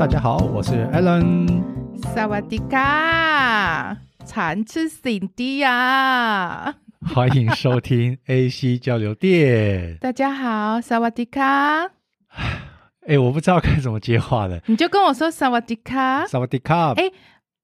大家好，我是 Alan。萨瓦迪卡，馋吃 Cindy 呀！欢迎收听 AC 交流电。大家好，萨瓦迪卡。哎，我不知道该怎么接话了，你就跟我说萨瓦迪卡。萨瓦迪卡。哎，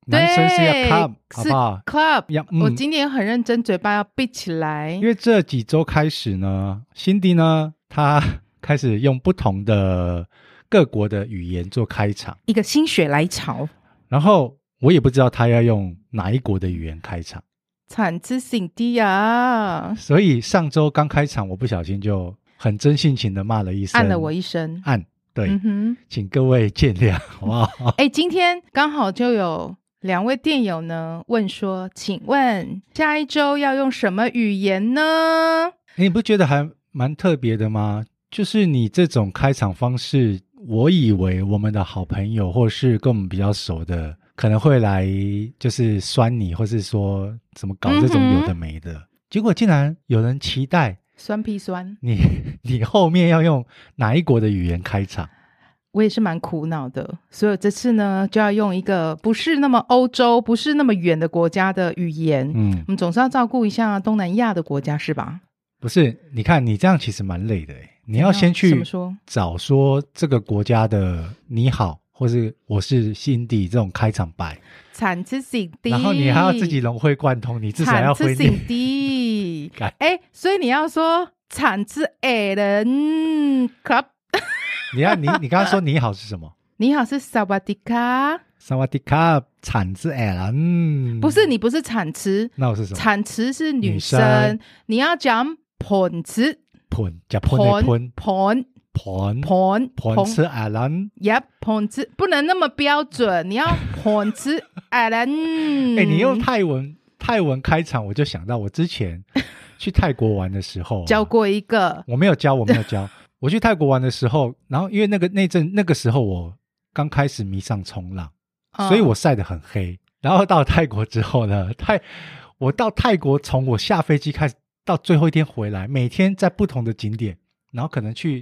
男生是要 club，好不好？club 要。我今天很认真，嘴巴要闭起来。因为这几周开始呢，Cindy 呢，他开始用不同的。各国的语言做开场，一个心血来潮。然后我也不知道他要用哪一国的语言开场。产自心底啊！所以上周刚开场，我不小心就很真性情的骂了一声，按了我一声，按对，请各位见谅，好不好？哎、欸，今天刚好就有两位电友呢问说，请问下一周要用什么语言呢？你不觉得还蛮特别的吗？就是你这种开场方式。我以为我们的好朋友，或是跟我们比较熟的，可能会来就是酸你，或是说怎么搞这种有的没的。嗯、结果竟然有人期待酸屁酸你，你后面要用哪一国的语言开场？我也是蛮苦恼的，所以这次呢就要用一个不是那么欧洲、不是那么远的国家的语言。嗯，我们总是要照顾一下东南亚的国家，是吧？不是，你看你这样其实蛮累的诶你要先去找说这个国家的你好，或是我是 Cindy 这种开场白，产自 Cindy，然后你还要自己融会贯通，你至少要会 Cindy。哎，所以你要说产自 Alan Club。你要你你刚刚说你好是什么？你好是萨瓦迪卡，萨瓦迪卡产自 Alan。不是你不是产词，那我是什么？产词是女生，你要讲捧词。盘叫盘的盘盘盘盘盘吃艾伦，呀盘吃不能那么标准，你要 盘吃艾伦。哎，你用泰文泰文开场，我就想到我之前 去泰国玩的时候教过一个，我没有教，我没有教。我去泰国玩的时候，然后因为那个那阵那个时候我刚开始迷上冲浪，所以我晒得很黑。然后到泰国之后呢，泰我到泰国从我下飞机开始。到最后一天回来，每天在不同的景点，然后可能去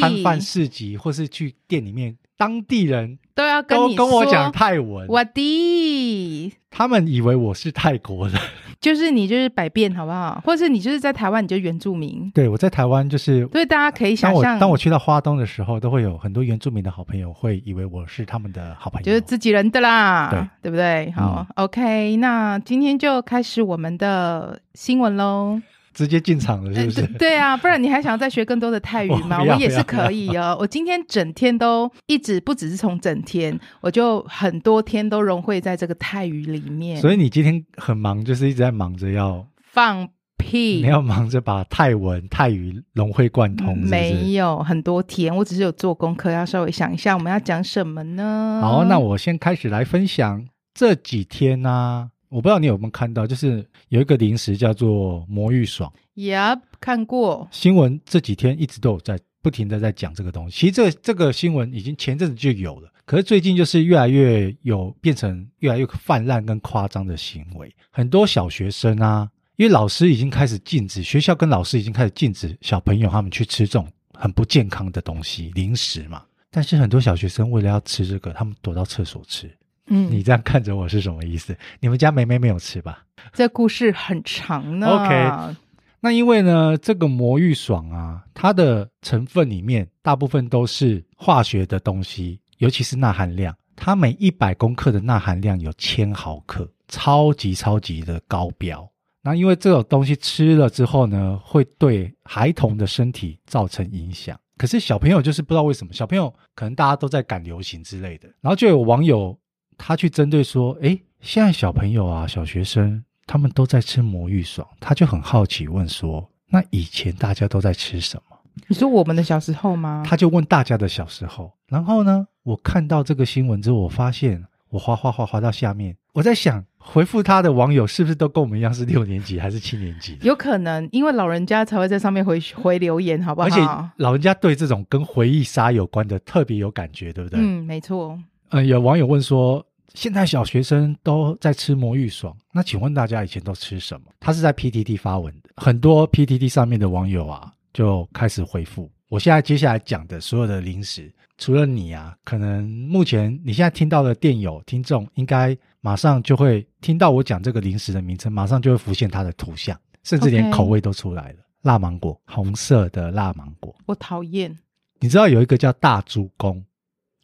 摊贩市集，或是去店里面，当地人都要跟你跟我讲泰文。我的，他们以为我是泰国人，就是你就是百变好不好？或是你就是在台湾，你就原住民。对，我在台湾就是，所以大家可以想象，当我当我去到花东的时候，都会有很多原住民的好朋友会以为我是他们的好朋友，就是自己人的啦，对对不对？好、嗯、OK，那今天就开始我们的新闻喽。直接进场了，是不是？对，对啊，不然你还想要再学更多的泰语吗？我，我也是可以哦。我今天整天都一直，不只是从整天，我就很多天都融汇在这个泰语里面。所以你今天很忙，就是一直在忙着要放屁，你要忙着把泰文、泰语融会贯通？没有很多天，我只是有做功课，要稍微想一下我们要讲什么呢？好，那我先开始来分享这几天呢、啊。我不知道你有没有看到，就是有一个零食叫做魔芋爽。Yep，看过新闻，这几天一直都有在不停的在讲这个东西。其实这个这个新闻已经前阵子就有了，可是最近就是越来越有变成越来越泛滥跟夸张的行为。很多小学生啊，因为老师已经开始禁止，学校跟老师已经开始禁止小朋友他们去吃这种很不健康的东西，零食嘛。但是很多小学生为了要吃这个，他们躲到厕所吃。嗯，你这样看着我是什么意思？你们家梅梅没有吃吧？这故事很长呢。OK，那因为呢，这个魔芋爽啊，它的成分里面大部分都是化学的东西，尤其是钠含量，它每一百公克的钠含量有千毫克，超级超级的高标。那因为这种东西吃了之后呢，会对孩童的身体造成影响。可是小朋友就是不知道为什么，小朋友可能大家都在赶流行之类的，然后就有网友。他去针对说：“诶，现在小朋友啊，小学生他们都在吃魔芋爽。”他就很好奇问说：“那以前大家都在吃什么？”你说我们的小时候吗？他就问大家的小时候。然后呢，我看到这个新闻之后，我发现我滑滑滑滑到下面，我在想，回复他的网友是不是都跟我们一样是六年级还是七年级？有可能，因为老人家才会在上面回回留言，好不好？而且老人家对这种跟回忆杀有关的特别有感觉，对不对？嗯，没错。嗯，有网友问说。现在小学生都在吃魔芋爽，那请问大家以前都吃什么？他是在 PTT 发文的，很多 PTT 上面的网友啊就开始回复，我现在接下来讲的所有的零食，除了你啊，可能目前你现在听到的电友听众，应该马上就会听到我讲这个零食的名称，马上就会浮现它的图像，甚至连口味都出来了。辣芒果，红色的辣芒果，我讨厌。你知道有一个叫大猪公？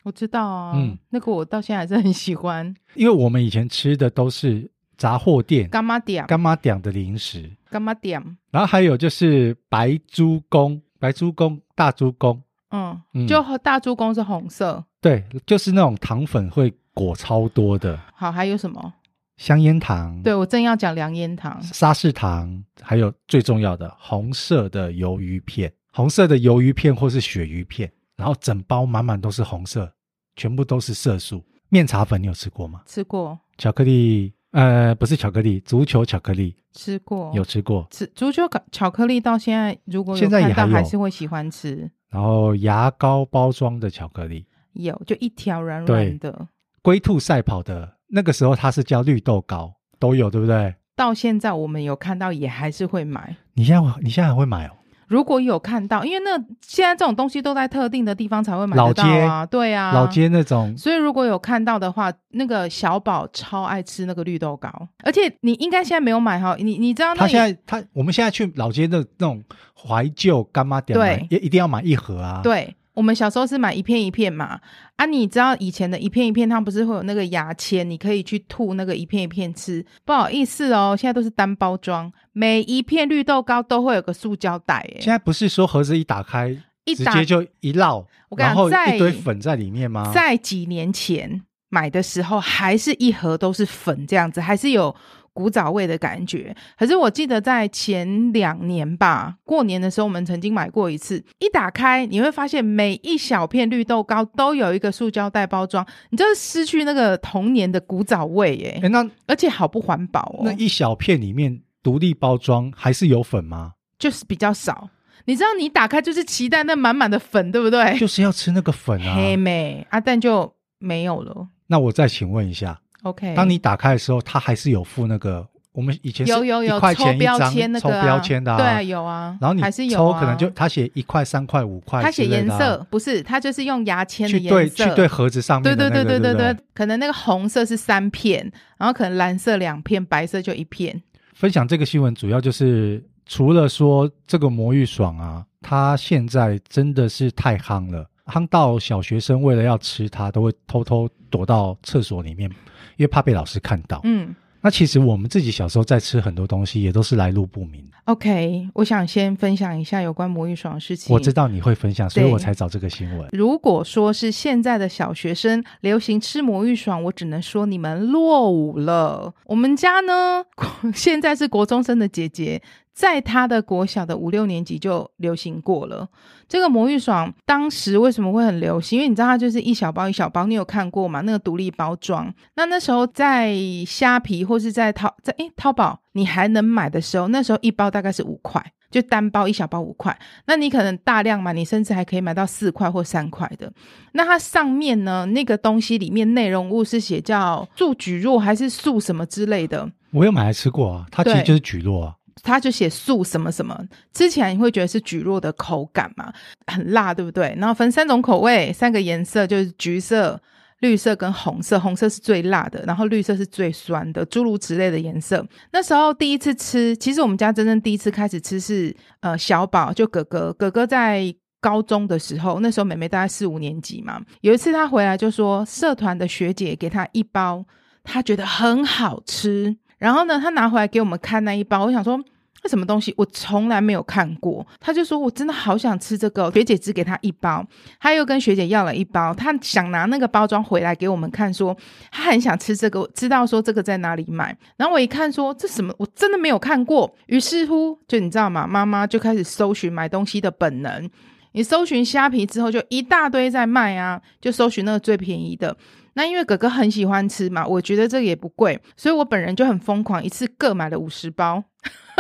我知道啊，嗯，那个我到现在还是很喜欢，因为我们以前吃的都是杂货店。干妈店、干妈店的零食，干妈店。然后还有就是白猪公。白猪公、大猪公，嗯，就和大猪公是红色，对，就是那种糖粉会裹超多的。好，还有什么？香烟糖，对，我正要讲凉烟糖、沙士糖，还有最重要的红色的鱿鱼片，红色的鱿鱼片或是鳕鱼片，然后整包满满都是红色，全部都是色素。面茶粉你有吃过吗？吃过。巧克力。呃，不是巧克力，足球巧克力吃过，有吃过。吃足球巧克力到现在，如果现在也还，还是会喜欢吃。然后牙膏包装的巧克力有，就一条软软的。龟兔赛跑的那个时候，它是叫绿豆糕，都有，对不对？到现在我们有看到，也还是会买。你现在你现在还会买哦？如果有看到，因为那现在这种东西都在特定的地方才会买得到啊，老，对啊，老街那种。所以如果有看到的话，那个小宝超爱吃那个绿豆糕，而且你应该现在没有买哈，你你知道那？他现在他我们现在去老街的那种怀旧干妈店，对，也一定要买一盒啊，对。我们小时候是买一片一片嘛，啊，你知道以前的一片一片，它不是会有那个牙签，你可以去吐那个一片一片吃。不好意思哦，现在都是单包装，每一片绿豆糕都会有个塑胶袋。哎，现在不是说盒子一打开，一打直接就一烙，我然后一堆粉在里面吗？在几年前买的时候，还是一盒都是粉这样子，还是有。古早味的感觉，可是我记得在前两年吧，过年的时候我们曾经买过一次。一打开，你会发现每一小片绿豆糕都有一个塑胶袋包装，你就是失去那个童年的古早味耶。诶，那而且好不环保哦。那一小片里面独立包装还是有粉吗？就是比较少。你知道，你打开就是期待那满满的粉，对不对？就是要吃那个粉啊。黑妹啊，但就没有了。那我再请问一下。OK，当你打开的时候，它还是有附那个我们以前是有有有抽标签那个抽标签的，啊，对啊有啊，然后你还是有抽可能就他写一块三块五块，他写颜色不是，他就是用牙签的颜色。去对去对盒子上面，那个，对对对对对对，对，可能那个红色是三片，然后可能蓝色两片，白色就一片。分享这个新闻主要就是除了说这个魔芋爽啊，它现在真的是太夯了，夯到小学生为了要吃它，都会偷偷躲到厕所里面。因为怕被老师看到，嗯，那其实我们自己小时候在吃很多东西，也都是来路不明。OK，我想先分享一下有关魔芋爽的事情。我知道你会分享，所以我才找这个新闻。如果说是现在的小学生流行吃魔芋爽，我只能说你们落伍了。我们家呢，现在是国中生的姐姐。在他的国小的五六年级就流行过了。这个魔芋爽当时为什么会很流行？因为你知道它就是一小包一小包，你有看过吗？那个独立包装。那那时候在虾皮或是在淘在诶淘宝你还能买的时候，那时候一包大概是五块，就单包一小包五块。那你可能大量买，你甚至还可以买到四块或三块的。那它上面呢，那个东西里面内容物是写叫素蒟蒻还是素什么之类的？我有买来吃过啊，它其实就是蒟蒻啊。他就写素什么什么，吃起来你会觉得是蒟蒻的口感嘛，很辣，对不对？然后分三种口味，三个颜色就是橘色、绿色跟红色，红色是最辣的，然后绿色是最酸的，诸如此类的颜色。那时候第一次吃，其实我们家真正第一次开始吃是呃小宝，就哥哥，哥哥在高中的时候，那时候妹妹大概四五年级嘛，有一次他回来就说，社团的学姐给他一包，他觉得很好吃。然后呢，他拿回来给我们看那一包，我想说，那什么东西？我从来没有看过。他就说，我真的好想吃这个。学姐只给他一包，他又跟学姐要了一包，他想拿那个包装回来给我们看，说他很想吃这个，知道说这个在哪里买。然后我一看说，这什么？我真的没有看过。于是乎，就你知道吗？妈妈就开始搜寻买东西的本能。你搜寻虾皮之后，就一大堆在卖啊，就搜寻那个最便宜的。那因为哥哥很喜欢吃嘛，我觉得这个也不贵，所以我本人就很疯狂，一次各买了五十包。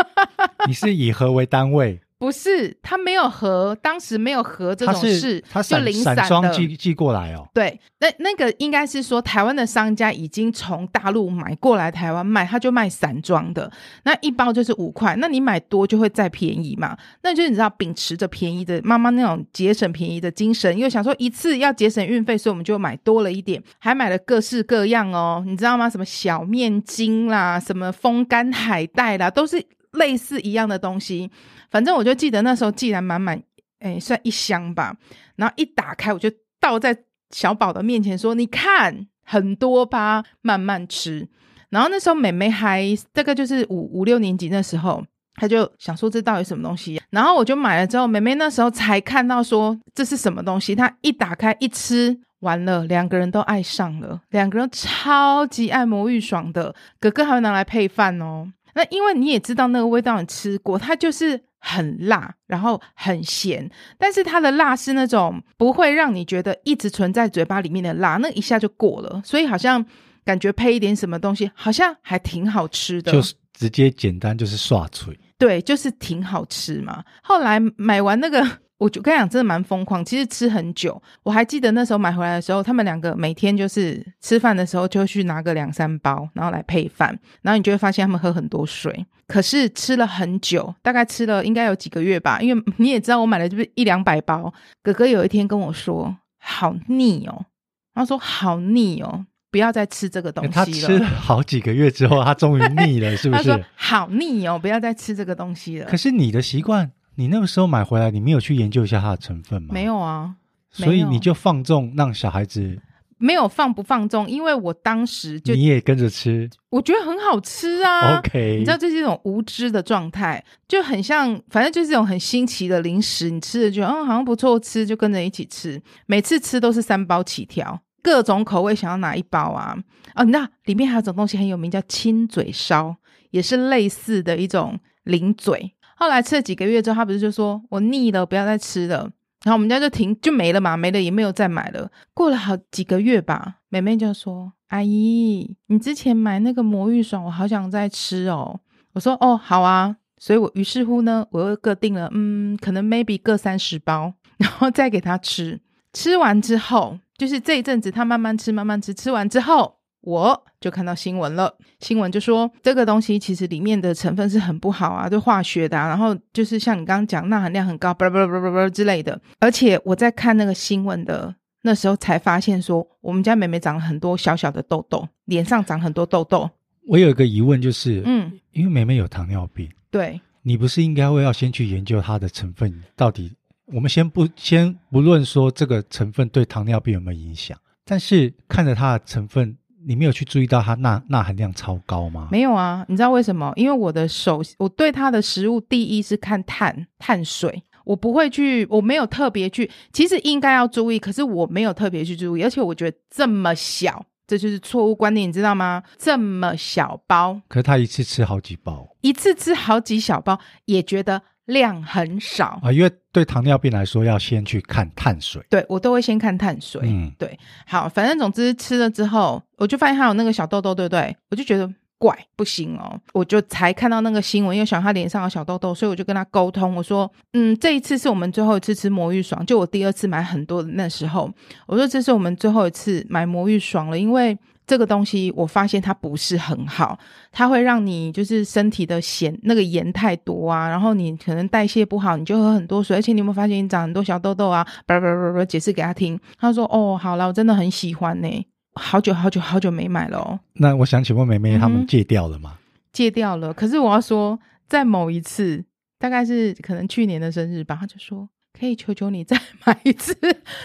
你是以盒为单位？不是，他没有合，当时没有合这种事，他就零散散装寄寄过来哦。对，那那个应该是说台湾的商家已经从大陆买过来台湾卖，他就卖散装的，那一包就是五块，那你买多就会再便宜嘛。那就是你知道秉持着便宜的妈妈那种节省便宜的精神，因为想说一次要节省运费，所以我们就买多了一点，还买了各式各样哦，你知道吗？什么小面筋啦，什么风干海带啦，都是类似一样的东西。反正我就记得那时候既然满满，哎，算一箱吧。然后一打开，我就倒在小宝的面前说：“你看，很多吧，慢慢吃。”然后那时候妹妹还大概就是五五六年级那时候，她就想说这到底什么东西。然后我就买了之后，妹妹那时候才看到说这是什么东西。她一打开一吃，完了，两个人都爱上了，两个人超级爱魔芋爽的。哥哥还会拿来配饭哦。那因为你也知道那个味道，你吃过，它就是。很辣，然后很咸，但是它的辣是那种不会让你觉得一直存在嘴巴里面的辣，那一下就过了，所以好像感觉配一点什么东西，好像还挺好吃的。就是直接简单就是刷嘴，对，就是挺好吃嘛。后来买完那个。我就跟你讲，真的蛮疯狂。其实吃很久，我还记得那时候买回来的时候，他们两个每天就是吃饭的时候就去拿个两三包，然后来配饭。然后你就会发现他们喝很多水。可是吃了很久，大概吃了应该有几个月吧。因为 你也知道，我买了就是一两百包。哥哥有一天跟我说：“好腻哦。”他说：“好腻哦，不要再吃这个东西了。”他吃了好几个月之后，他终于腻了，是不是？他说：“好腻哦，不要再吃这个东西了。”可是你的习惯。你那个时候买回来，你没有去研究一下它的成分吗？没有啊，所以你就放纵让小孩子没有放不放纵，因为我当时就你也跟着吃，我觉得很好吃啊。OK，你知道这是一种无知的状态，就很像，反正就是一种很新奇的零食，你吃了就嗯好像不错吃，就跟着一起吃。每次吃都是三包起跳，各种口味想要拿一包啊。哦，你知道里面还有种东西很有名，叫亲嘴烧，也是类似的一种零嘴。后来吃了几个月之后，他不是就说我腻了，不要再吃了。然后我们家就停，就没了嘛，没了也没有再买了。过了好几个月吧，妹妹就说：“阿姨，你之前买那个魔芋爽，我好想再吃哦。”我说：“哦，好啊。”所以我于是乎呢，我又各订了，嗯，可能 maybe 各三十包，然后再给他吃。吃完之后，就是这一阵子他慢慢吃，慢慢吃，吃完之后。我就看到新闻了，新闻就说这个东西其实里面的成分是很不好啊，就化学的啊，然后就是像你刚刚讲钠含量很高，叭叭叭叭叭之类的。而且我在看那个新闻的那时候才发现说，我们家妹妹长了很多小小的痘痘，脸上长很多痘痘。我有一个疑问就是，嗯，因为妹妹有糖尿病，对，你不是应该会要先去研究它的成分到底？我们先不先不论说这个成分对糖尿病有没有影响，但是看着它的成分。你没有去注意到它钠钠含量超高吗？没有啊，你知道为什么？因为我的手，我对它的食物第一是看碳碳水，我不会去，我没有特别去，其实应该要注意，可是我没有特别去注意，而且我觉得这么小，这就是错误观念，你知道吗？这么小包，可是他一次吃好几包，一次吃好几小包，也觉得。量很少啊，因为对糖尿病来说，要先去看碳水。对，我都会先看碳水。嗯，对，好，反正总之吃了之后，我就发现他有那个小痘痘，对不对？我就觉得怪，不行哦，我就才看到那个新闻，又想他脸上有小痘痘，所以我就跟他沟通，我说，嗯，这一次是我们最后一次吃魔芋爽，就我第二次买很多的那时候，我说这是我们最后一次买魔芋爽了，因为。这个东西我发现它不是很好，它会让你就是身体的咸那个盐太多啊，然后你可能代谢不好，你就喝很多水，而且你有没有发现你长很多小痘痘啊？叭叭叭叭，解释给他听，他说：“哦，好了，我真的很喜欢呢，好久好久好久没买了哦。”那我想请问妹妹，他们戒掉了吗？嗯，戒掉了。可是我要说，在某一次，大概是可能去年的生日吧，他就说：“可以求求你再买一次。”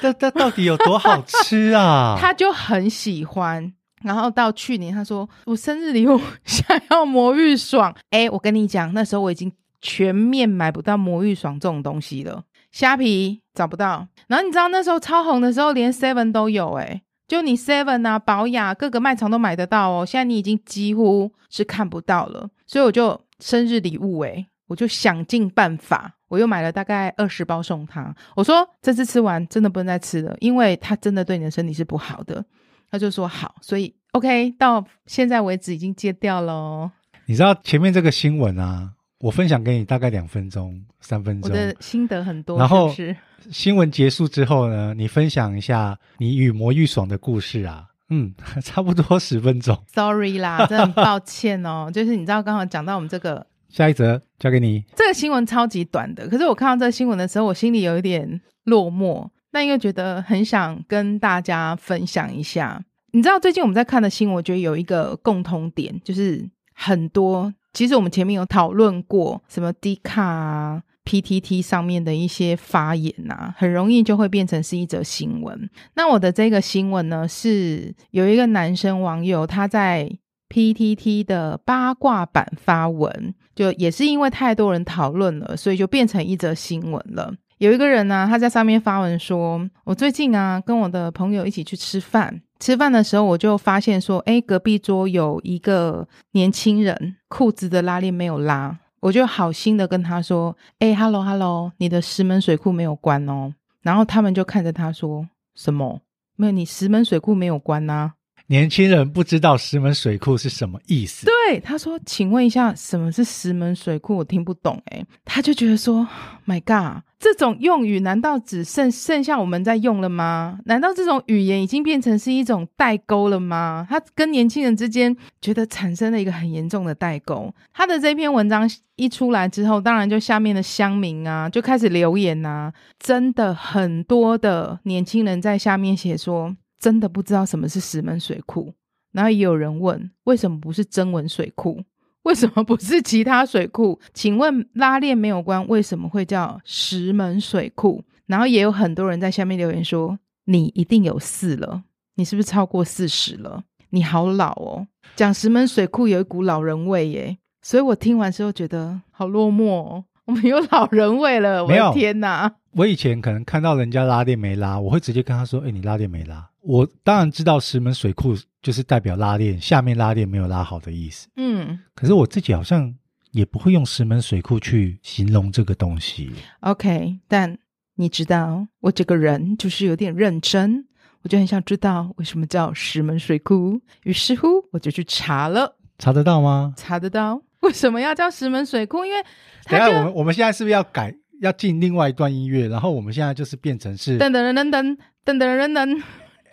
这这到底有多好吃啊？他就很喜欢。然后到去年，他说我生日礼物 想要魔芋爽。哎，我跟你讲，那时候我已经全面买不到魔芋爽这种东西了，虾皮找不到。然后你知道那时候超红的时候，连 Seven 都有，哎，就你 Seven 啊、宝雅各个卖场都买得到哦。现在你已经几乎是看不到了，所以我就生日礼物，哎，我就想尽办法，我又买了大概二十包送他。我说这次吃完真的不能再吃了，因为它真的对你的身体是不好的。他就说好，所以 OK，到现在为止已经戒掉了。你知道前面这个新闻啊，我分享给你大概两分钟、三分钟，我的心得很多。然后是是新闻结束之后呢，你分享一下你与魔芋爽的故事啊。嗯，差不多十分钟。Sorry 啦，真的很抱歉哦。就是你知道，刚好讲到我们这个，下一则交给你。这个新闻超级短的，可是我看到这个新闻的时候，我心里有一点落寞，但又觉得很想跟大家分享一下。你知道，最近我们在看的新闻，我觉得有一个共通点，就是很多。其实我们前面有讨论过，什么 D 卡啊。PTT 上面的一些发言呐、啊，很容易就会变成是一则新闻。那我的这个新闻呢，是有一个男生网友他在 PTT 的八卦版发文，就也是因为太多人讨论了，所以就变成一则新闻了。有一个人呢、啊，他在上面发文说：“我最近啊，跟我的朋友一起去吃饭，吃饭的时候我就发现说，诶，隔壁桌有一个年轻人裤子的拉链没有拉。”我就好心的跟他说：“哎、，hello hello，你的石门水库没有关哦。”然后他们就看着他说：“什么？没有，你石门水库没有关呐？”年轻人不知道石门水库是什么意思。对，他说：“请问一下，什么是石门水库？我听不懂。”哎，他就觉得说：“My God，这种用语难道只剩剩下我们在用了吗？难道这种语言已经变成是一种代沟了吗？”他跟年轻人之间觉得产生了一个很严重的代沟。他的这篇文章一出来之后，当然就下面的乡民啊就开始留言啊，真的很多的年轻人在下面写说。真的不知道什么是石门水库，然后也有人问，为什么不是真文水库？为什么不是其他水库？请问拉链没有关，为什么会叫石门水库？然后也有很多人在下面留言说，你一定有事了，你是不是超过四十了？你好老哦，讲石门水库有一股老人味耶，所以我听完之后觉得好落寞哦。我们有老人味了，我的天哪！我以前可能看到人家拉链没拉，我会直接跟他说：“哎，你拉链没拉。”我当然知道石门水库就是代表拉链下面拉链没有拉好的意思。嗯，可是我自己好像也不会用石门水库去形容这个东西。OK，但你知道我这个人就是有点认真，我就很想知道为什么叫石门水库。于是乎，我就去查了。查得到吗？查得到。为什么要叫石门水库？因为等下我们我们现在是不是要改，要进另外一段音乐？然后我们现在就是变成是噔噔噔噔噔噔噔噔。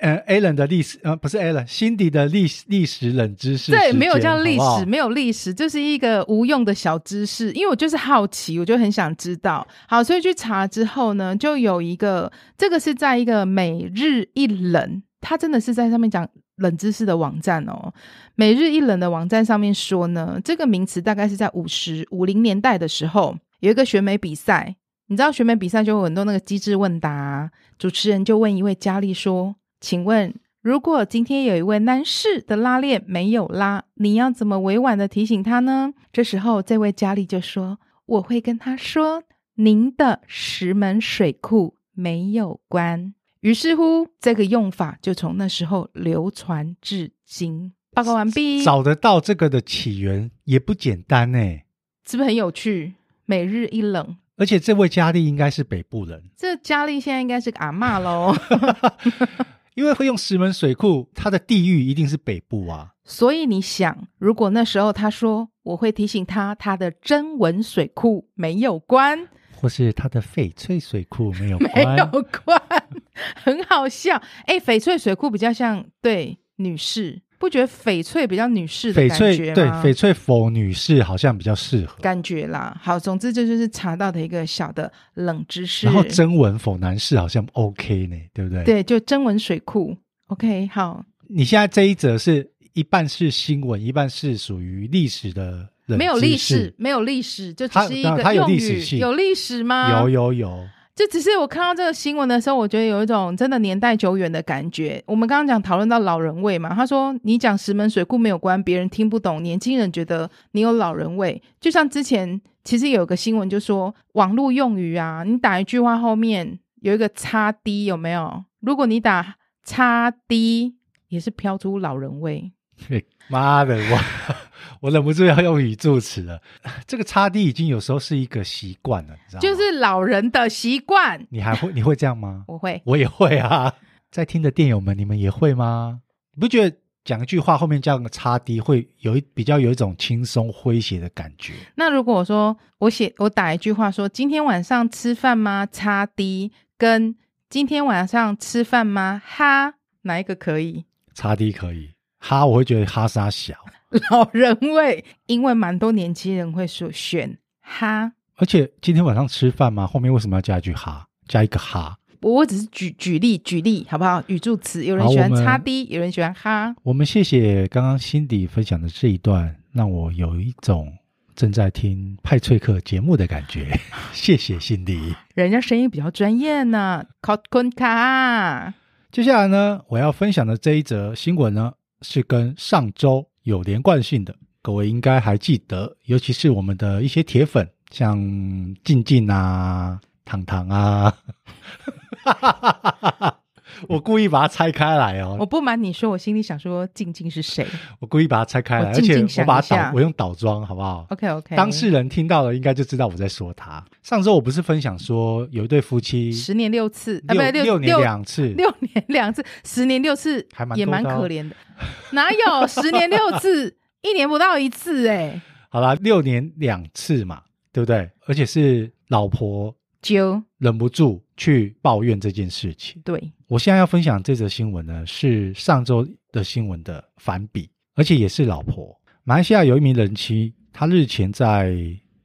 呃，Alan 的历史呃，不是 Alan，Cindy 的历史历史冷知识。对，没有叫历史，好好没有历史，就是一个无用的小知识。因为我就是好奇，我就很想知道。好，所以去查之后呢，就有一个，这个是在一个每日一冷，他真的是在上面讲。冷知识的网站哦，每日一冷的网站上面说呢，这个名词大概是在五十五零年代的时候，有一个选美比赛，你知道选美比赛就有很多那个机智问答，主持人就问一位佳丽说：“请问，如果今天有一位男士的拉链没有拉，你要怎么委婉的提醒他呢？”这时候，这位佳丽就说：“我会跟他说，您的石门水库没有关。”于是乎，这个用法就从那时候流传至今。报告完毕。找得到这个的起源也不简单呢，是不是很有趣？每日一冷，而且这位佳丽应该是北部人。这佳丽现在应该是个阿妈喽，因为会用石门水库，它的地域一定是北部啊。所以你想，如果那时候他说，我会提醒他，他的真文水库没有关。或是他的翡翠水库没有关，没有关，很好笑。哎，翡翠水库比较像对女士，不觉得翡翠比较女士的感觉吗？翡翠对翡翠否女士好像比较适合感觉啦。好，总之这就是查到的一个小的冷知识。然后真文否男士好像 OK 呢，对不对？对，就真文水库 OK。好，你现在这一则是一半是新闻，一半是属于历史的。没有历史，没有历史，就只是一个用语。有历史，有历史吗？有有有。这只是我看到这个新闻的时候，我觉得有一种真的年代久远的感觉。我们刚刚讲讨论到老人味嘛，他说你讲石门水库没有关，别人听不懂，年轻人觉得你有老人味。就像之前其实有个新闻就说网络用语啊，你打一句话后面有一个叉 D 有没有？如果你打叉 D，也是飘出老人味。妈的，我我忍不住要用语助词了。这个擦地已经有时候是一个习惯了，你知道吗？就是老人的习惯。你还会？你会这样吗？我会，我也会啊。在听的电友们，你们也会吗？你不觉得讲一句话后面加个叉 D，会有一比较有一种轻松诙谐的感觉。那如果我说我写我打一句话说今天晚上吃饭吗？叉 D 跟今天晚上吃饭吗？哈，哪一个可以？叉 D 可以，哈我会觉得哈沙小 老人味，因为蛮多年轻人会说选哈。而且今天晚上吃饭吗？后面为什么要加一句哈？加一个哈？我只是举举例举例，好不好？语助词，有人喜欢叉 D，有人喜欢哈。我们谢谢刚刚辛迪分享的这一段，让我有一种正在听派翠克节目的感觉。谢谢辛迪，人家声音比较专业呢。考坤卡。接下来呢，我要分享的这一则新闻呢，是跟上周有连贯性的，各位应该还记得，尤其是我们的一些铁粉。像静静啊、糖糖啊，我故意把它拆开来哦。我不瞒你说，我心里想说静静是谁？我故意把它拆开来，静静而且我把它倒，我用倒装，好不好？OK OK。当事人听到了，应该就知道我在说他。上周我不是分享说有一对夫妻十年六次，六啊，不六年两次，六年两次，十年六次，还蛮也蛮可怜的。哪有 十年六次，一年不到一次，欸？哎，好啦，六年两次嘛。对不对？而且是老婆就忍不住去抱怨这件事情。对，我现在要分享这则新闻呢，是上周的新闻的反比，而且也是老婆。马来西亚有一名人妻，她日前在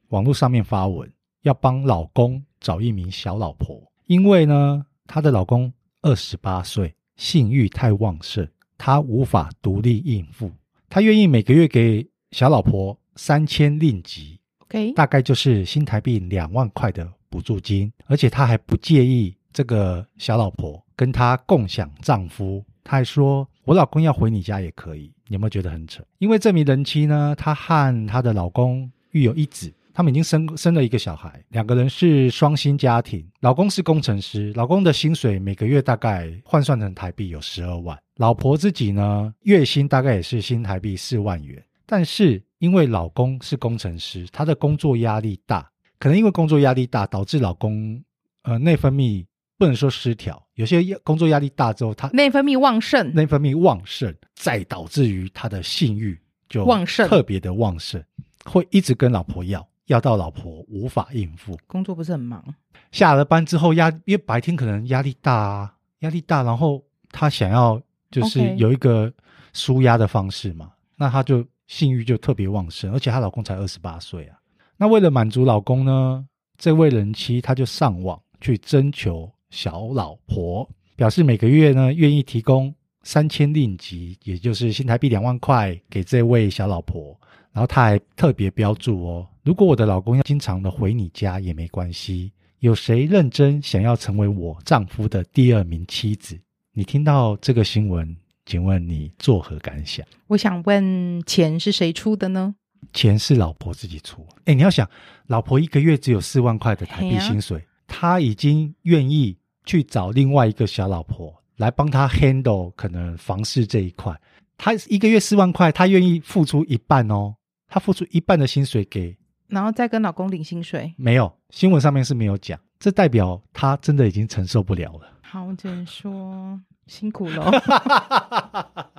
网络上面发文，要帮老公找一名小老婆，因为呢，她的老公二十八岁，性欲太旺盛，她无法独立应付，她愿意每个月给小老婆三千令吉。Okay. 大概就是新台币两万块的补助金，而且他还不介意这个小老婆跟他共享丈夫。他还说：“我老公要回你家也可以。”你有没有觉得很扯？因为这名人妻呢，她和她的老公育有一子，他们已经生生了一个小孩，两个人是双薪家庭。老公是工程师，老公的薪水每个月大概换算成台币有十二万，老婆自己呢，月薪大概也是新台币四万元，但是。因为老公是工程师，他的工作压力大，可能因为工作压力大，导致老公呃内分泌不能说失调，有些工作压力大之后，他内分泌旺盛，内分泌旺盛，再导致于他的性欲就旺盛，特别的旺盛，会一直跟老婆要，要到老婆无法应付。工作不是很忙，下了班之后压，因为白天可能压力大啊，压力大，然后他想要就是有一个舒压的方式嘛.那他就。性欲就特别旺盛，而且她老公才二十八岁啊。那为了满足老公呢，这位人妻她就上网去征求小老婆，表示每个月呢愿意提供三千令吉，也就是新台币两万块给这位小老婆。然后她还特别标注哦，如果我的老公要经常的回你家也没关系。有谁认真想要成为我丈夫的第二名妻子？你听到这个新闻？请问你作何感想？我想问，钱是谁出的呢？钱是老婆自己出。哎，你要想，老婆一个月只有四万块的台币薪水，她、啊、已经愿意去找另外一个小老婆来帮她 handle 可能房事这一块。她一个月四万块，她愿意付出一半哦，她付出一半的薪水给，然后再跟老公领薪水。没有，新闻上面是没有讲，这代表她真的已经承受不了了。好，我只能说。辛苦了，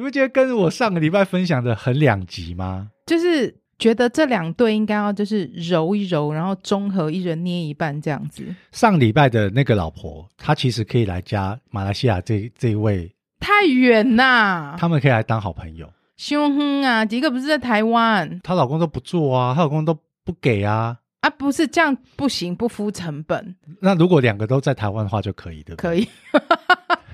你不觉得跟我上个礼拜分享的很两极吗？就是觉得这两对应该要就是揉一揉，然后综合一人捏一半这样子。上礼拜的那个老婆，她其实可以来加马来西亚这这一位，太远呐，他们可以来当好朋友。凶哼啊，迪克不是在台湾，她老公都不做啊，她老公都不给啊。啊，不是这样不行，不敷成本。那如果两个都在台湾的话，就可以，对不对？可以。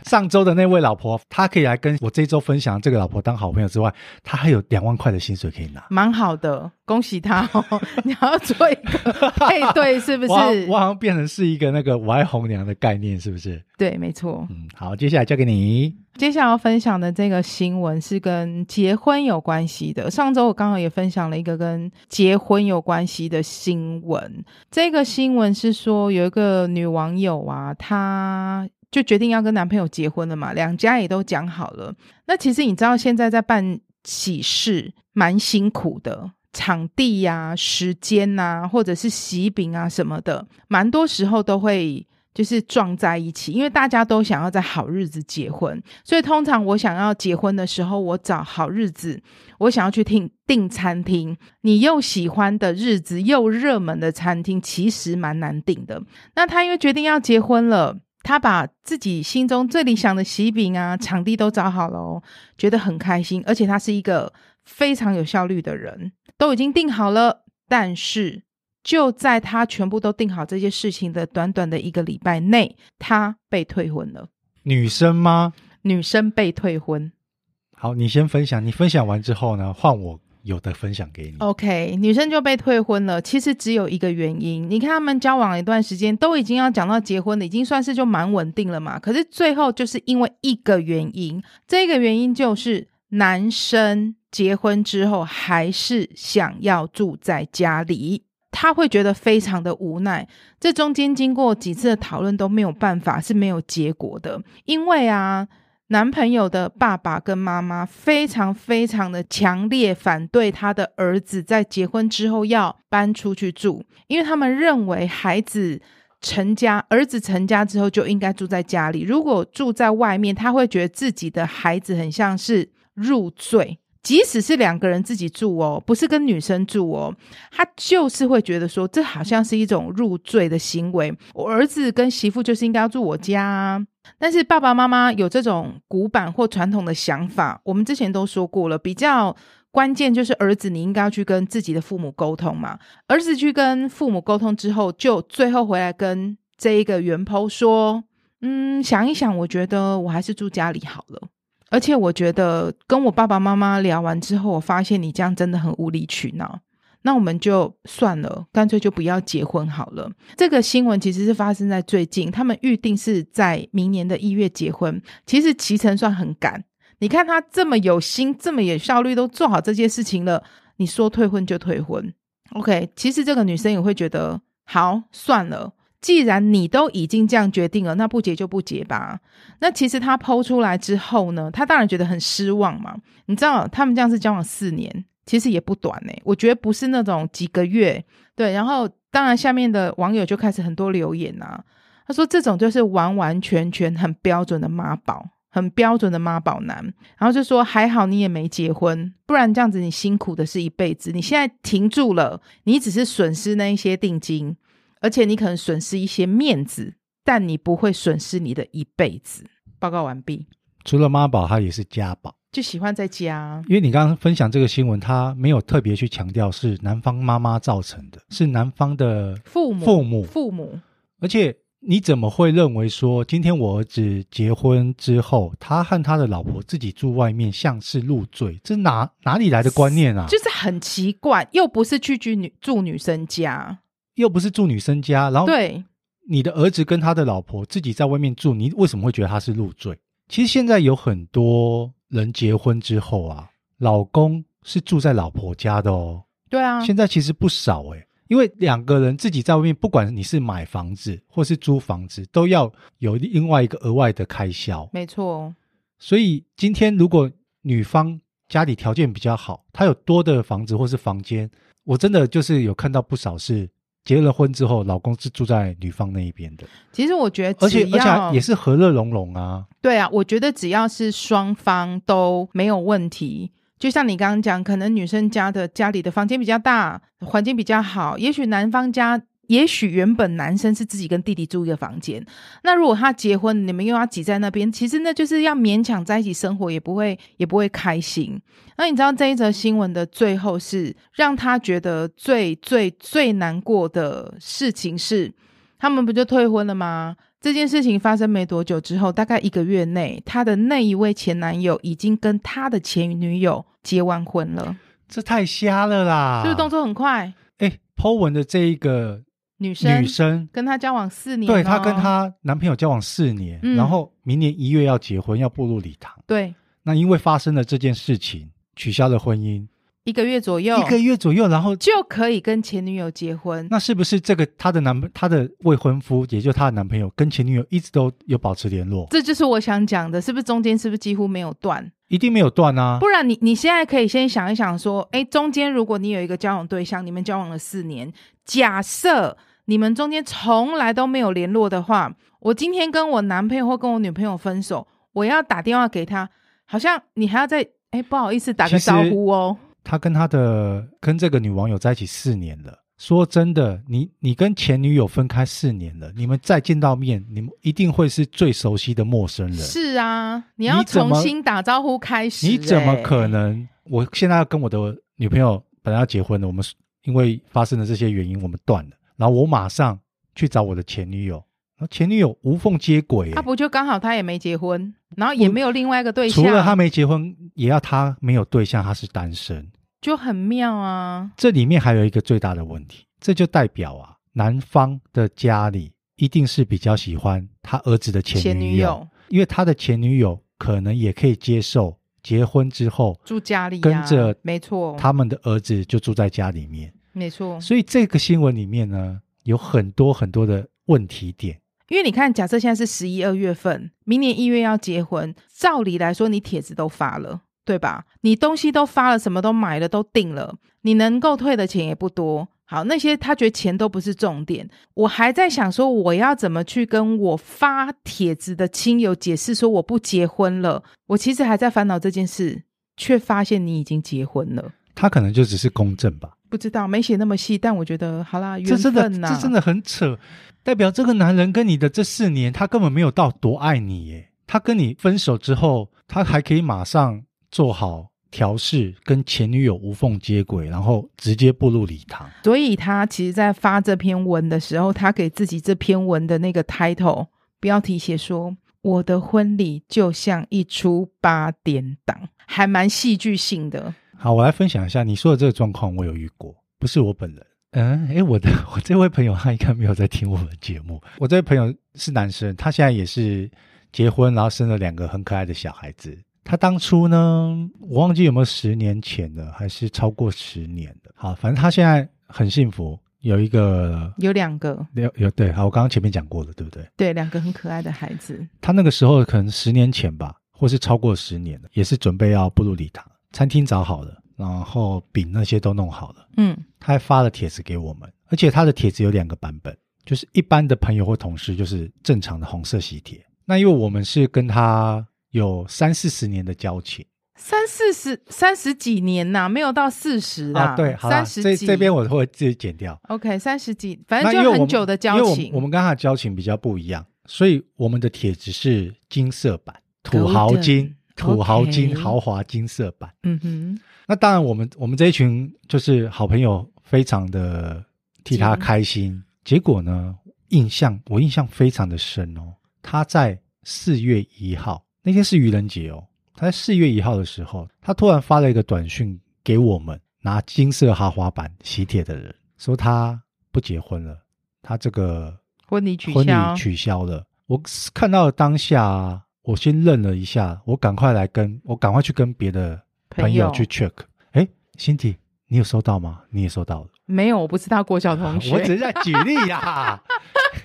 上周的那位老婆，她可以来跟我这周分享这个老婆当好朋友之外，她还有两万块的薪水可以拿，蛮好的，恭喜她哦！你要做一个配对，是不是？我我好像变成是一个那个我爱红娘的概念，是不是？对，没错。嗯，好，接下来交给你。接下来要分享的这个新闻是跟结婚有关系的。上周我刚好也分享了一个跟结婚有关系的新闻。这个新闻是说有一个女网友啊，她。就决定要跟男朋友结婚了嘛，两家也都讲好了。那其实你知道，现在在办喜事蛮辛苦的，场地呀、啊、时间呐、或者是喜饼啊什么的，蛮多时候都会就是撞在一起，因为大家都想要在好日子结婚，所以通常我想要结婚的时候，我找好日子，我想要去订订餐厅。你又喜欢的日子又热门的餐厅，其实蛮难订的。那他因为决定要结婚了，他把自己心中最理想的喜饼啊、场地都找好了哦，觉得很开心，而且他是一个非常有效率的人，都已经定好了，但是。就在他全部都定好这些事情的短短的一个礼拜内，他被退婚了。女生吗？女生被退婚。好，你先分享。你分享完之后呢，换我有的分享给你。OK，女生就被退婚了。其实只有一个原因。你看他们交往了一段时间，都已经要讲到结婚了，已经算是就蛮稳定了嘛。可是最后就是因为一个原因，这个原因就是男生结婚之后还是想要住在家里。他会觉得非常的无奈，这中间经过几次的讨论都没有办法，是没有结果的。因为啊，男朋友的爸爸跟妈妈非常非常的强烈反对他的儿子在结婚之后要搬出去住，因为他们认为孩子成家，儿子成家之后就应该住在家里，如果住在外面，他会觉得自己的孩子很像是入赘。即使是两个人自己住哦，不是跟女生住哦，他就是会觉得说，这好像是一种入赘的行为。我儿子跟媳妇就是应该要住我家啊，但是爸爸妈妈有这种古板或传统的想法。我们之前都说过了，比较关键就是儿子你应该要去跟自己的父母沟通嘛。儿子去跟父母沟通之后，就最后回来跟这一个原剖说，嗯，想一想，我觉得我还是住家里好了。而且我觉得跟我爸爸妈妈聊完之后，我发现你这样真的很无理取闹。那我们就算了，干脆就不要结婚好了。这个新闻其实是发生在最近，他们预定是在明年的一月结婚。其实齐程算很赶。你看他这么有心，这么有效率，都做好这些事情了，你说退婚就退婚。OK，其实这个女生也会觉得，好，算了。既然你都已经这样决定了，那不结就不结吧。那其实他剖出来之后呢，他当然觉得很失望嘛。你知道他们这样是交往四年，其实也不短呢。我觉得不是那种几个月，对。然后当然下面的网友就开始很多留言啊，他说这种就是完完全全很标准的妈宝，很标准的妈宝男。然后就说还好你也没结婚，不然这样子你辛苦的是一辈子。你现在停住了，你只是损失那一些定金。而且你可能损失一些面子，但你不会损失你的一辈子。报告完毕。除了妈宝，他也是家宝，就喜欢在家。因为你刚刚分享这个新闻，他没有特别去强调是男方妈妈造成的，是男方的父母父母父母。而且你怎么会认为说，今天我儿子结婚之后，他和他的老婆自己住外面，像是入赘？这哪哪里来的观念啊？就是很奇怪，又不是去居女住女生家。又不是住女生家，然后对你的儿子跟他的老婆自己在外面住，你为什么会觉得他是入赘？其实现在有很多人结婚之后啊，老公是住在老婆家的哦。对啊，现在其实不少诶，因为两个人自己在外面，不管你是买房子或是租房子，都要有另外一个额外的开销。没错，所以今天如果女方家里条件比较好，她有多的房子或是房间，我真的就是有看到不少是。结了婚之后，老公是住在女方那一边的。其实我觉得，而且而且也是和乐融融啊。对啊，我觉得只要是双方都没有问题，就像你刚刚讲，可能女生家的家里的房间比较大，环境比较好，也许男方家。也许原本男生是自己跟弟弟住一个房间，那如果他结婚，你们又要挤在那边，其实那就是要勉强在一起生活，也不会也不会开心。那你知道这一则新闻的最后是让他觉得最最最难过的事情是，他们不就退婚了吗？这件事情发生没多久之后，大概一个月内，他的那一位前男友已经跟他的前女友结完婚了。这太瞎了啦！是不是动作很快？哎，po 文的这一个。女生女生跟她交往四年，对，她跟她男朋友交往四年，嗯，然后明年一月要结婚，要步入礼堂。对，那因为发生了这件事情，取消了婚姻，一个月左右，一个月左右，然后就可以跟前女友结婚。那是不是这个她的男她的未婚夫，也就是她的男朋友，跟前女友一直都有保持联络？这就是我想讲的，是不是中间是不是几乎没有断？一定没有断啊！不然你你现在可以先想一想，说，哎，中间如果你有一个交往对象，你们交往了四年，假设。你们中间从来都没有联络的话，我今天跟我男朋友或跟我女朋友分手，我要打电话给他，好像你还要再哎，不好意思打个招呼哦。他跟他的跟这个女网友在一起四年了。说真的，你你跟前女友分开四年了，你们再见到面，你们一定会是最熟悉的陌生人。是啊，你要重新打招呼开始。你怎么可能？我现在要跟我的女朋友本来要结婚了，我们因为发生了这些原因，我们断了。然后我马上去找我的前女友，然后前女友无缝接轨。他不就刚好他也没结婚，然后也没有另外一个对象。除了他没结婚，也要他没有对象，他是单身。就很妙啊！这里面还有一个最大的问题，这就代表啊，男方的家里一定是比较喜欢他儿子的前女友，因为他的前女友可能也可以接受结婚之后住家里，跟着没错，他们的儿子就住在家里面，没错。所以这个新闻里面呢，有很多很多的问题点。因为你看，假设现在是十一二月份，明年一月要结婚，照理来说，你帖子都发了。对吧？你东西都发了，什么都买了，都定了，你能够退的钱也不多。好，那些他觉得钱都不是重点。我还在想说，我要怎么去跟我发帖子的亲友解释说我不结婚了。我其实还在烦恼这件事，却发现你已经结婚了。他可能就只是公证吧？不知道，没写那么细。但我觉得，好啦，缘分呐，这真的，这真的很扯。代表这个男人跟你的这四年，他根本没有到多爱你耶。他跟你分手之后，他还可以马上。做好调试，跟前女友无缝接轨，然后直接步入礼堂。所以他其实，在发这篇文的时候，他给自己这篇文的那个 title 标题写说：“我的婚礼就像一出八点档，还蛮戏剧性的。”好，我来分享一下你说的这个状况，我有遇过，不是我本人。嗯，诶，我的 我这位朋友他应该没有在听我们节目。我这位朋友是男生，他现在也是结婚，然后生了两个很可爱的小孩子。他当初呢，我忘记有没有十年前的，还是超过十年的。好，反正他现在很幸福，有一个，有两个，有有对。好，我刚刚前面讲过了，对不对？对，两个很可爱的孩子。他那个时候可能十年前吧，或是超过十年了，也是准备要步入礼堂，餐厅找好了，然后饼那些都弄好了。嗯，他还发了帖子给我们，而且他的帖子有两个版本，就是一般的朋友或同事，就是正常的红色喜帖。那因为我们是跟他。有三四十年的交情，三四十三十几年呐、啊，没有到四十啊。对，好三十几。这这边我会自己剪掉。OK，三十几，反正就很久的交情。因为我们跟他的交情比较不一样，所以我们的帖子是金色版，土豪金，土豪金，okay、豪华金色版。嗯哼。那当然，我们我们这一群就是好朋友，非常的替他开心。结果呢，印象我印象非常的深哦。他在四月一号。那天是愚人节哦，他在四月一号的时候，他突然发了一个短讯给我们拿金色豪华版喜帖的人，说他不结婚了，他这个婚礼取消，婚礼取消了。我看到了当下啊，我先愣了一下，我赶快来跟我赶快去跟别的朋友去 check。哎，Cindy，你有收到吗？你也收到了？没有，我不是他郭晓同学，我只是在举例呀、啊。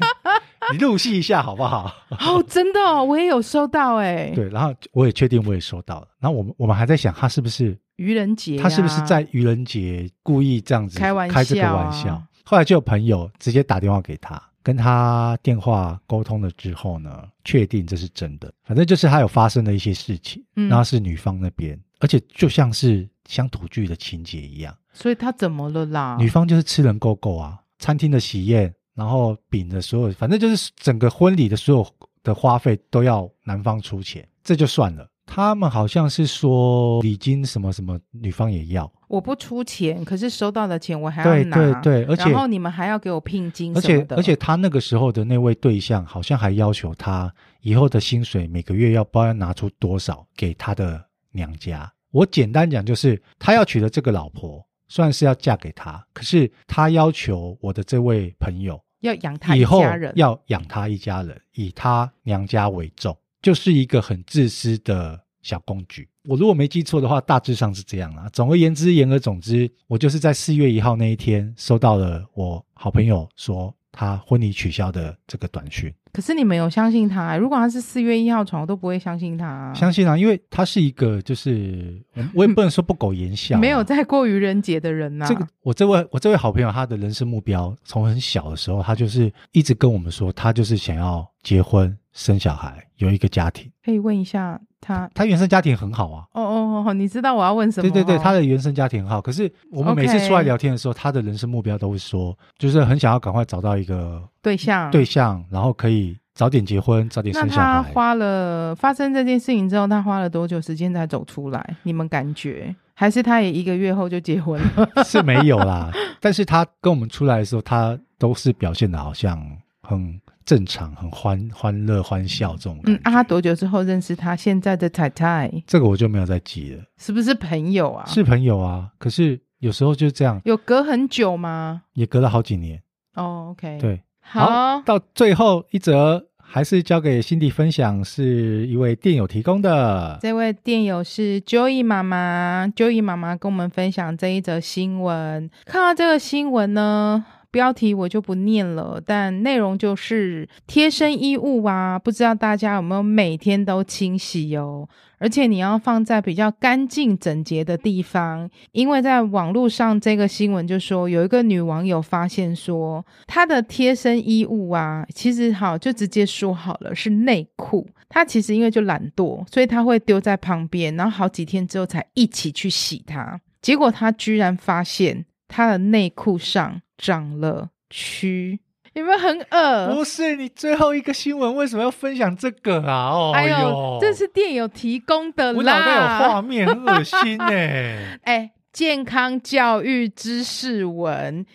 你入戏一下好不好？哦，真的，哦，我也有收到哎。对，然后我也确定我也收到了。然后我们我们还在想，他是不是愚人节？他是不是在愚人节故意这样子开玩笑，开这个玩笑？后来就有朋友直接打电话给他，跟他电话沟通了之后呢，确定这是真的。反正就是他有发生的一些事情，嗯，然后是女方那边，而且就像是乡土剧的情节一样。所以他怎么了啦？女方就是吃人够够啊，餐厅的喜宴。然后饼的所有，反正就是整个婚礼的所有的花费都要男方出钱，这就算了。他们好像是说礼金什么什么，女方也要。我不出钱，可是收到的钱我还要拿。对对对，而且然后你们还要给我聘金。而且而且他那个时候的那位对象好像还要求他以后的薪水每个月要不知道要拿出多少给他的娘家。我简单讲就是，他要娶的这个老婆。算是要嫁给他，可是他要求我的这位朋友要养他一家人，要养他一家人，以他娘家为重，就是一个很自私的小工具。我如果没记错的话，大致上是这样啦。总而言之，言而总之，我就是在四月一号那一天收到了我好朋友说他婚礼取消的这个短讯。可是你没有相信他？如果他是四月一号传，我都不会相信他啊。相信啊，因为他是一个，就是我也不能说不苟言笑啊，没有在过愚人节的人呐。这个我这位我这位好朋友，他的人生目标从很小的时候，他就是一直跟我们说，他就是想要结婚、生小孩、有一个家庭。可以问一下他，他原生家庭很好啊。哦哦哦，你知道我要问什么？对对对，他的原生家庭很好。可是我们每次出来聊天的时候他的人生目标都会说，就是很想要赶快找到一个对象，对象，然后可以。早点结婚，早点生小孩。那他花了发生这件事情之后，他花了多久时间才走出来？你们感觉？还是他也一个月后就结婚了？是没有啦，但是他跟我们出来的时候，他都是表现的好像很正常、很欢欢乐、欢笑这种。嗯，啊，他多久之后认识他现在的太太？这个我就没有再记了。是不是朋友啊？是朋友啊，可是有时候就这样。有隔很久吗？也隔了好几年。哦，OK，对。好，好，到最后一则还是交给辛迪分享，是一位电友提供的。这位电友是 Joey 妈妈，Joey 妈妈跟我们分享这一则新闻。看到这个新闻呢，标题我就不念了，但内容就是贴身衣物啊，不知道大家有没有每天都清洗哦？而且你要放在比较干净整洁的地方，因为在网络上这个新闻就说有一个女网友发现说，她的贴身衣物啊，其实好就直接说好了是内裤，她其实因为就懒惰，所以她会丢在旁边，然后好几天之后才一起去洗它，结果她居然发现她的内裤上长了蛆。有没有很恶？不是，你最后一个新闻为什么要分享这个啊？哦，哎呦，这是电友提供的啦，我脑袋有画面，很 恶心呢。哎，健康教育知识文，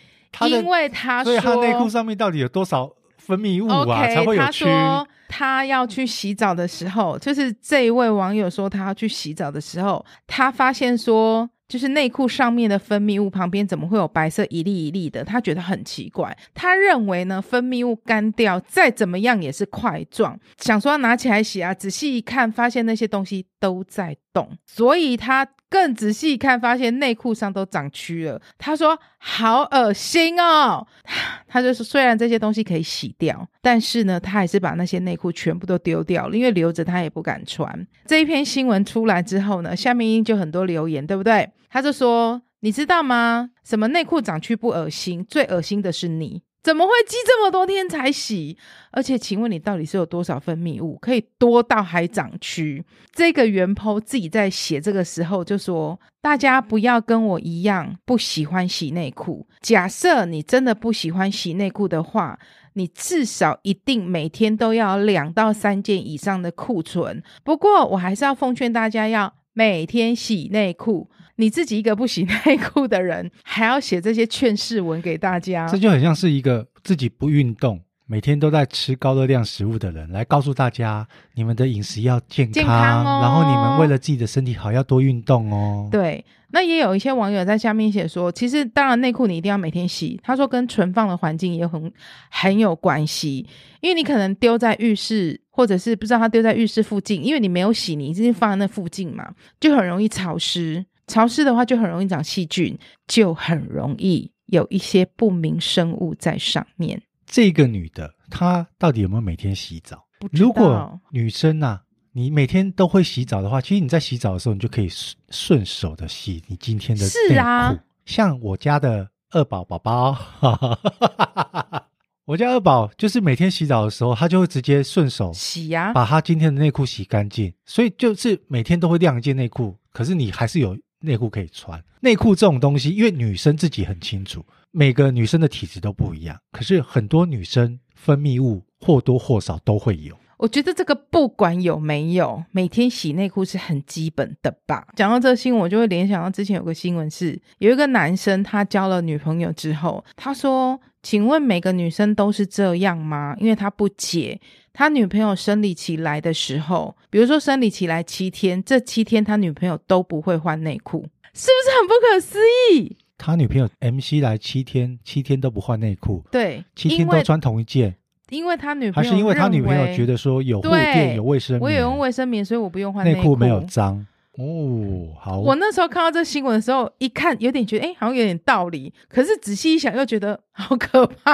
因为他说，所以他内裤上面到底有多少分泌物啊？Okay, 才会有蛆？他说他要去洗澡的时候，就是这一位网友说他要去洗澡的时候，他发现说。就是内裤上面的分泌物旁边怎么会有白色一粒一粒的？他觉得很奇怪。他认为呢，分泌物干掉再怎么样也是块状，想说要拿起来洗啊。仔细一看，发现那些东西都在所以他。更仔细看，发现内裤上都长蛆了。他说：“好恶心哦！” 他就是：“虽然这些东西可以洗掉，但是呢，他还是把那些内裤全部都丢掉了，因为留着他也不敢穿。”这一篇新闻出来之后呢，下面就很多留言，对不对？他就说：“你知道吗？什么内裤长蛆不恶心？最恶心的是你。”怎么会积这么多天才洗？而且，请问你到底是有多少分泌物可以多到还长蛆？这个原剖自己在写这个时候就说：大家不要跟我一样不喜欢洗内裤。假设你真的不喜欢洗内裤的话，你至少一定每天都要两到三件以上的库存。不过，我还是要奉劝大家要每天洗内裤。你自己一个不洗内裤的人，还要写这些劝世文给大家，这就很像是一个自己不运动、每天都在吃高热量食物的人，来告诉大家，你们的饮食要健康，健康哦，然后你们为了自己的身体好，要多运动哦。对，那也有一些网友在下面写说，其实当然内裤你一定要每天洗，他说跟存放的环境也很很有关系，因为你可能丢在浴室，或者是不知道他丢在浴室附近，因为你没有洗，你一直放在那附近嘛，就很容易潮湿。潮湿的话就很容易长细菌，就很容易有一些不明生物在上面。这个女的她到底有没有每天洗澡？如果女生啊，你每天都会洗澡的话，其实你在洗澡的时候，你就可以顺手的洗你今天的内裤。是啊，像我家的二宝宝宝，我家二宝就是每天洗澡的时候，他就会直接顺手洗呀，把他今天的内裤洗干净。所以就是每天都会晾一件内裤，可是你还是有。内裤可以穿，内裤这种东西，因为女生自己很清楚，每个女生的体质都不一样。可是很多女生分泌物或多或少都会有。我觉得这个不管有没有，每天洗内裤是很基本的吧。讲到这个新闻，我就会联想到之前有个新闻是，有一个男生他交了女朋友之后，他说：“请问每个女生都是这样吗？”因为他不解。他女朋友生理期来的时候，比如说生理期来七天，这七天他女朋友都不会换内裤，是不是很不可思议？他女朋友 MC 来七天，七天都不换内裤，对，七天都穿同一件，因为他女朋友还是因为他女朋友觉得说有护垫有卫生棉，我有用卫生棉，所以我不用换内裤，内裤没有脏。哦。好，我那时候看到这新闻的时候，一看有点觉得哎，好像有点道理，可是仔细一想又觉得好可怕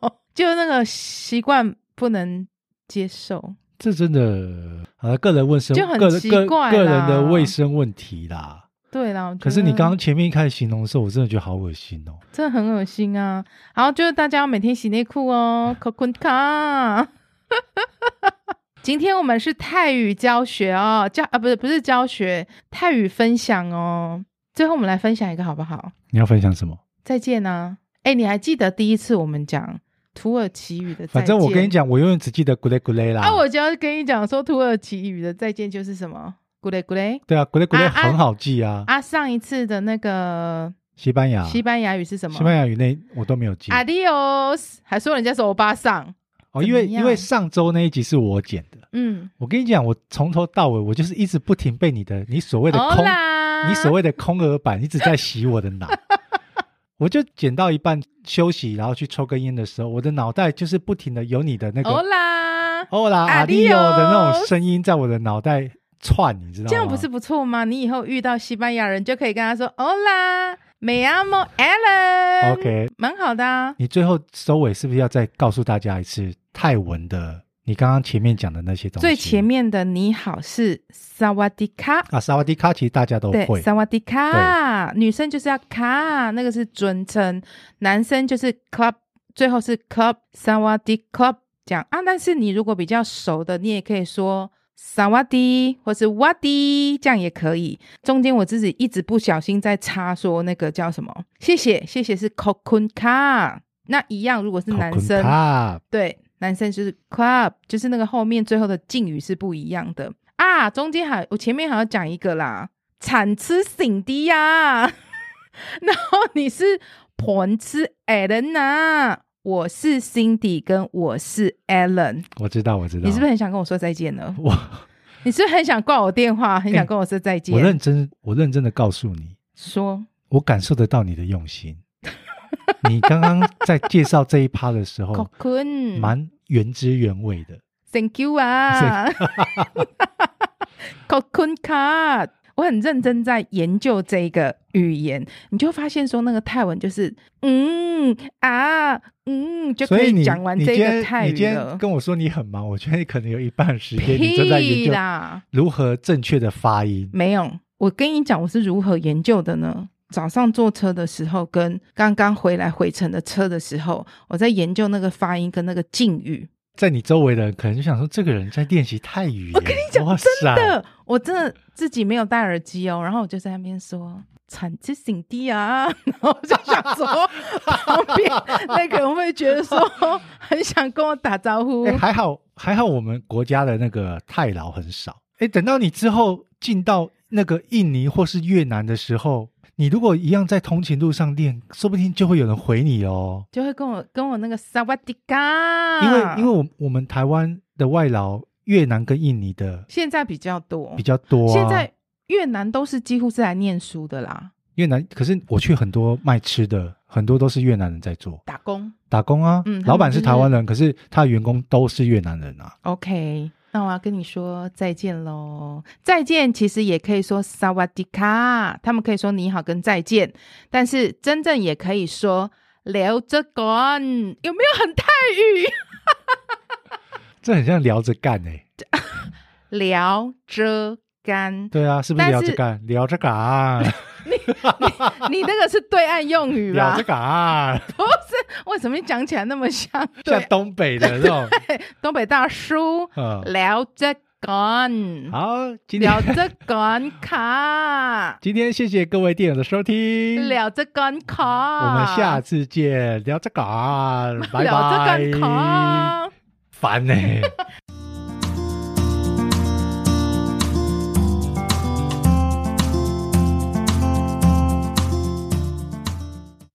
哦。就那个习惯不能接受。这真的，啊，个人卫生就很奇怪个个人的卫生问题啦。对啦，可是你刚刚前面一开始形容的时候，我真的觉得好恶心哦，真的很恶心啊。然后就是大家要每天洗内裤哦，可坤卡。今天我们是泰语教学哦，教啊不是不是教学，泰语分享哦。最后我们来分享一个好不好？你要分享什么？再见啊！哎，你还记得第一次我们讲土耳其语的再见？反正我跟你讲，我永远只记得 “good good 啦。啊，我就要跟你讲说土耳其语的再见就是什么？“good day good。对啊，“good good 很好记啊。啊，上一次的那个西班牙，西班牙语是什么？西班牙语那我都没有记。Adios，还说人家是欧巴桑。哦，因为因为上周那一集是我剪的，嗯，我跟你讲，我从头到尾我就是一直不停被你的你所谓的空，你所谓的空耳板一直在洗我的脑，我就剪到一半休息，然后去抽根烟的时候，我的脑袋就是不停的有你的那个欧啦欧啦阿迪欧的那种声音在我的脑袋窜，你知道吗？这样不是不错吗？你以后遇到西班牙人就可以跟他说欧啦。Me llamo Ellen，OK，蛮好的啊。你最后收尾是不是要再告诉大家一次泰文的？你刚刚前面讲的那些东西。最前面的你好是萨瓦迪卡啊，萨瓦迪卡其实大家都会。萨瓦迪卡，女生就是要卡，那个是尊称，男生就是 club，最后是 club，萨瓦迪 club 这样啊。但是你如果比较熟的，你也可以说。萨瓦迪，或是瓦迪，这样也可以。中间我自己一直不小心在插说那个叫什么？谢谢，谢谢是 kokun ka。那一样，如果是男生，对，男生就是 club，就是那个后面最后的敬语是不一样的啊。中间还我前面还要讲一个啦，产吃醒迪呀，然后你是盘吃艾伦呐。我是 Cindy，跟我是 Allen，。我知道，我知道。你是不是很想跟我说再见呢？我，你是不是很想挂我电话，很想跟我说再见？欸、我认真，我认真的告诉你，说，我感受得到你的用心。你刚刚在介绍这一趴的时候，蛮原汁原味的。Thank you 啊，Cocoon Card。我很认真在研究这个语言，你就发现说那个泰文就是嗯啊嗯，就可以讲完这个泰语了。你今天跟我说你很忙，我觉得你可能有一半时间你正在研究如何正确的发音。没有，我跟你讲我是如何研究的呢？早上坐车的时候，跟刚刚回来回程的车的时候，我在研究那个发音跟那个敬语。在你周围的人可能就想说，这个人在练习泰语。我跟你讲，真的，我真的自己没有戴耳机哦，然后我就在那边说“产之醒地啊”，然后我就想说，旁边那个人会觉得说很想跟我打招呼。欸、还好，还好，我们国家的那个泰劳很少。哎、欸，等到你之后进到那个印尼或是越南的时候。你如果一样在通勤路上练，说不定就会有人回你哦，就会跟我跟我那个萨瓦迪卡，因为因为我我们台湾的外劳，越南跟印尼的现在比较多，比较多、啊。现在越南都是几乎是来念书的啦。越南可是我去很多卖吃的，很多都是越南人在做打工，打工啊，嗯，老板是台湾人，可是他的员工都是越南人啊。OK。那我要跟你说再见喽！再见其实也可以说萨瓦迪卡，他们可以说你好跟再见，但是真正也可以说聊着干，有没有很泰语？这很像聊着干哎、欸，聊着干，对啊，是不是聊着干？聊着干。你那个是对岸用语吧？这个啊，不是，为什么你讲起来那么像？像东北的那种，东北大叔。嗯，聊着干，好，今天聊着干卡。今天谢谢各位电友的收听，聊着干卡，我们下次见，聊着干，拜拜。聊这干卡，烦呢。